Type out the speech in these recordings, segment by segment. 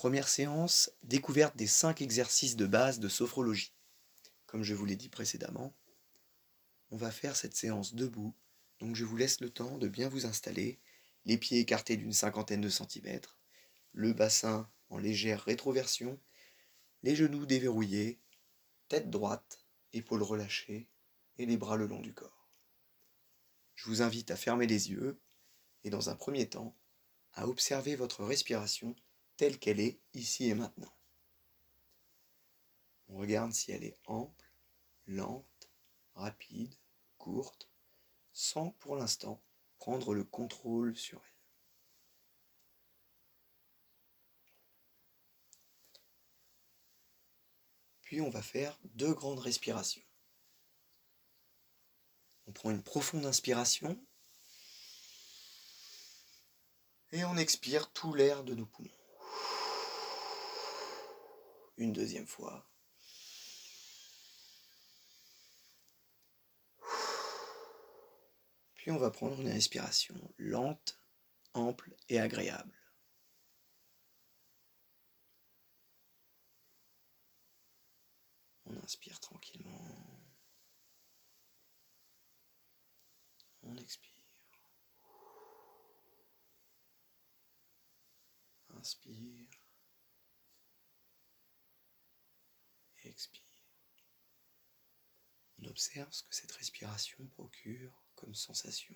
Première séance, découverte des cinq exercices de base de sophrologie. Comme je vous l'ai dit précédemment, on va faire cette séance debout, donc je vous laisse le temps de bien vous installer, les pieds écartés d'une cinquantaine de centimètres, le bassin en légère rétroversion, les genoux déverrouillés, tête droite, épaules relâchées et les bras le long du corps. Je vous invite à fermer les yeux et dans un premier temps à observer votre respiration telle qu'elle est ici et maintenant. On regarde si elle est ample, lente, rapide, courte, sans pour l'instant prendre le contrôle sur elle. Puis on va faire deux grandes respirations. On prend une profonde inspiration et on expire tout l'air de nos poumons. Une deuxième fois. Puis on va prendre une respiration lente, ample et agréable. On inspire tranquillement. On expire. Inspire. On observe ce que cette respiration procure comme sensation.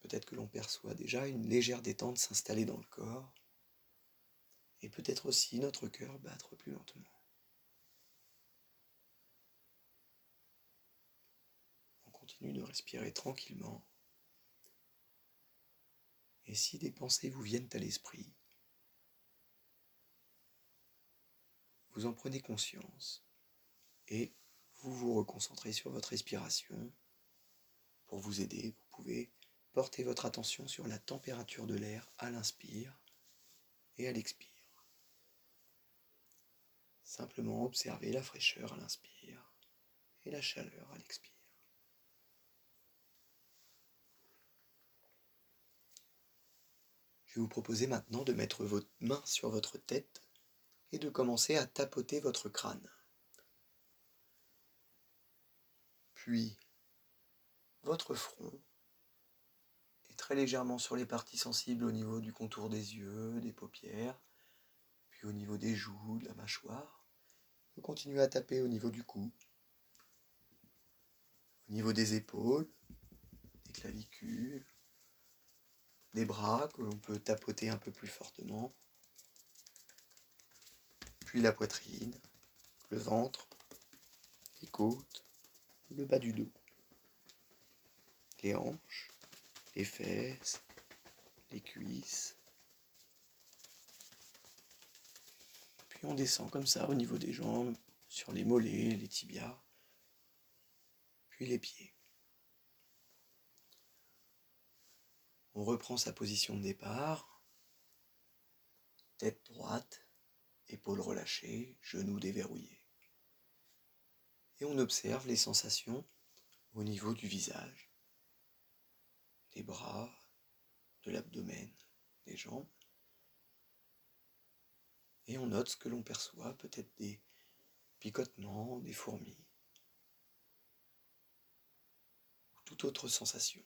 Peut-être que l'on perçoit déjà une légère détente s'installer dans le corps, et peut-être aussi notre cœur battre plus lentement. On continue de respirer tranquillement, et si des pensées vous viennent à l'esprit, vous en prenez conscience et vous vous reconcentrez sur votre respiration. Pour vous aider, vous pouvez porter votre attention sur la température de l'air à l'inspire et à l'expire. Simplement observer la fraîcheur à l'inspire et la chaleur à l'expire. Je vais vous proposer maintenant de mettre votre main sur votre tête et de commencer à tapoter votre crâne. Puis votre front et très légèrement sur les parties sensibles au niveau du contour des yeux, des paupières, puis au niveau des joues, de la mâchoire. Vous continuez à taper au niveau du cou, au niveau des épaules, des clavicules, des bras que l'on peut tapoter un peu plus fortement puis la poitrine, le ventre, les côtes, le bas du dos, les hanches, les fesses, les cuisses. Puis on descend comme ça au niveau des jambes, sur les mollets, les tibias, puis les pieds. On reprend sa position de départ, tête droite, épaules relâchées, genoux déverrouillés. Et on observe les sensations au niveau du visage, des bras, de l'abdomen, des jambes. Et on note ce que l'on perçoit, peut-être des picotements, des fourmis, ou toute autre sensation.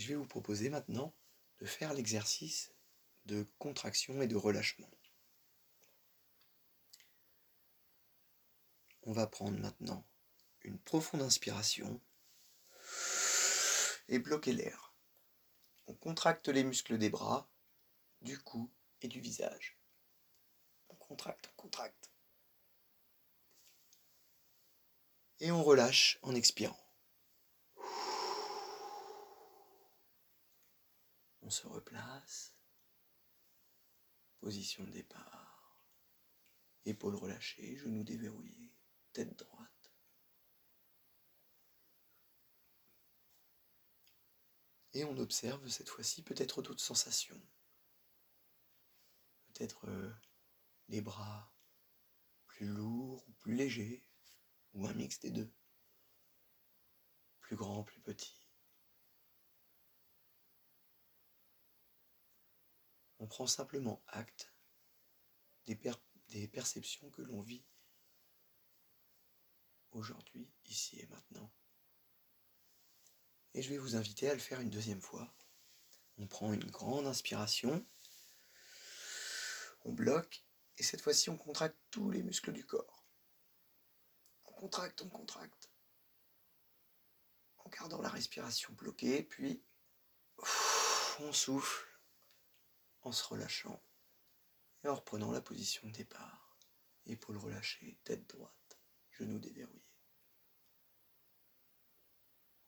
Je vais vous proposer maintenant de faire l'exercice de contraction et de relâchement. On va prendre maintenant une profonde inspiration et bloquer l'air. On contracte les muscles des bras, du cou et du visage. On contracte, on contracte. Et on relâche en expirant. On se replace. Position de départ. Épaules relâchées, genoux déverrouillés, tête droite. Et on observe cette fois-ci peut-être d'autres sensations. Peut-être euh, les bras plus lourds ou plus légers, ou un mix des deux. plus grand, plus petit. On prend simplement acte des, perceptions que l'on vit aujourd'hui, ici et maintenant. Et je vais vous inviter à le faire une deuxième fois. On prend une grande inspiration, on bloque, et cette fois-ci on contracte tous les muscles du corps. On contracte, on contracte. En gardant la respiration bloquée, puis on souffle en se relâchant et en reprenant la position de départ. Épaules relâchées, tête droite, genoux déverrouillés.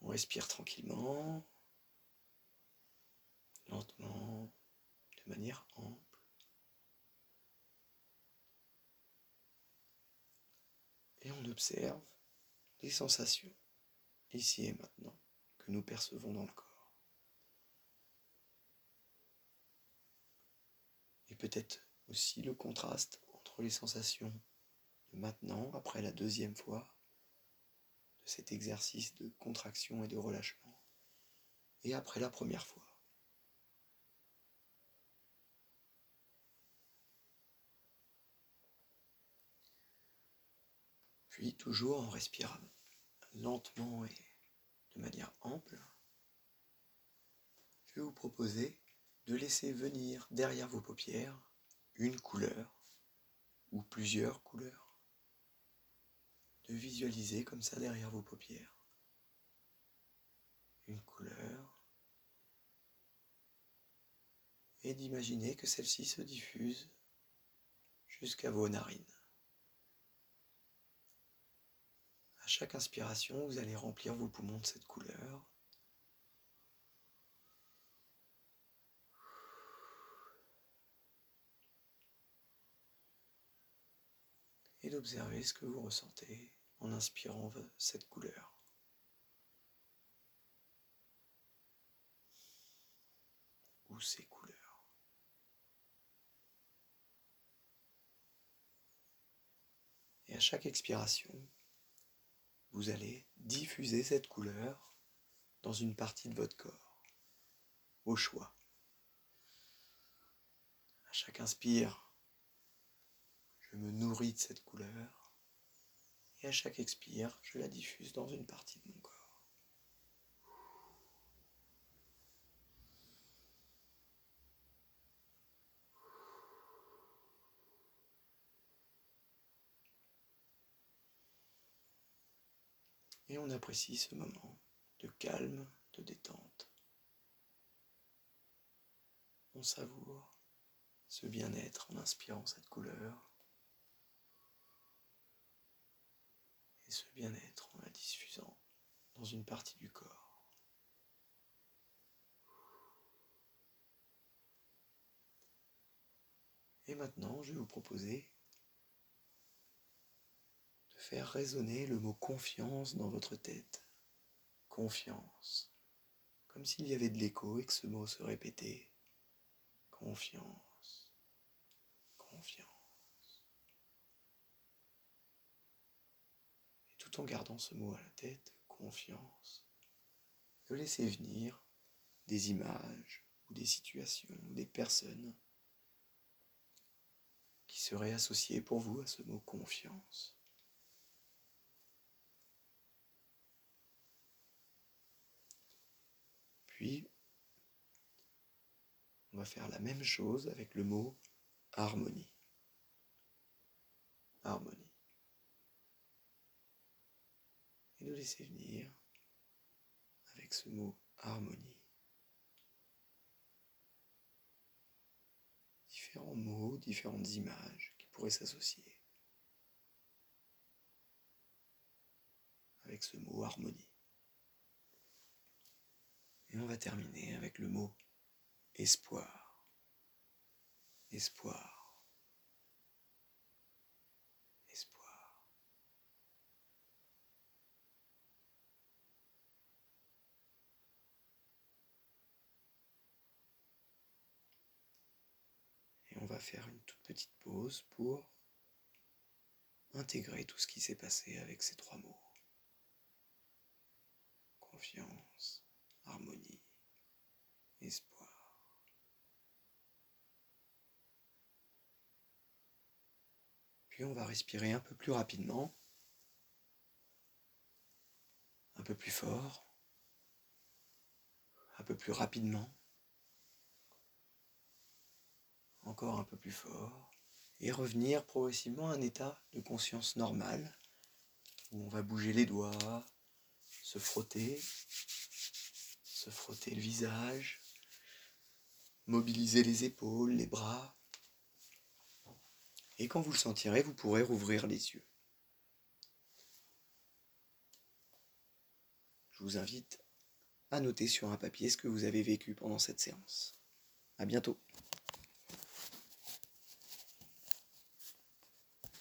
On respire tranquillement, lentement, de manière ample. Et on observe les sensations, ici et maintenant, que nous percevons dans le corps. et peut-être aussi le contraste entre les sensations de maintenant, après la deuxième fois, de cet exercice de contraction et de relâchement, et après la première fois. Puis toujours en respirant lentement et de manière ample, je vais vous proposer de laisser venir derrière vos paupières une couleur ou plusieurs couleurs. De visualiser comme ça derrière vos paupières une couleur et d'imaginer que celle-ci se diffuse jusqu'à vos narines. À chaque inspiration, vous allez remplir vos poumons de cette couleur et d'observer ce que vous ressentez en inspirant cette couleur. Ou ces couleurs. Et à chaque expiration, vous allez diffuser cette couleur dans une partie de votre corps, au choix. À chaque inspire, je me nourris de cette couleur et à chaque expire, je la diffuse dans une partie de mon corps. Et on apprécie ce moment de calme, de détente. On savoure ce bien-être en inspirant cette couleur ce bien-être en la diffusant dans une partie du corps. Et maintenant, je vais vous proposer de faire résonner le mot confiance dans votre tête. Confiance. Comme s'il y avait de l'écho et que ce mot se répétait. Confiance. Confiance. En gardant ce mot à la tête, confiance, de laisser venir des images ou des situations des personnes qui seraient associées pour vous à ce mot confiance. Puis, on va faire la même chose avec le mot harmonie. Harmonie. Et de laisser venir avec ce mot harmonie. Différents mots, différentes images qui pourraient s'associer avec ce mot harmonie. Et on va terminer avec le mot espoir. Espoir. on va faire une toute petite pause pour intégrer tout ce qui s'est passé avec ces trois mots. confiance, harmonie, espoir. Puis on va respirer un peu plus rapidement, un peu plus fort, un peu plus rapidement, encore un peu plus fort, et revenir progressivement à un état de conscience normal, où on va bouger les doigts, se frotter, se frotter le visage, mobiliser les épaules, les bras. Et quand vous le sentirez, vous pourrez rouvrir les yeux. Je vous invite à noter sur un papier ce que vous avez vécu pendant cette séance. À bientôt.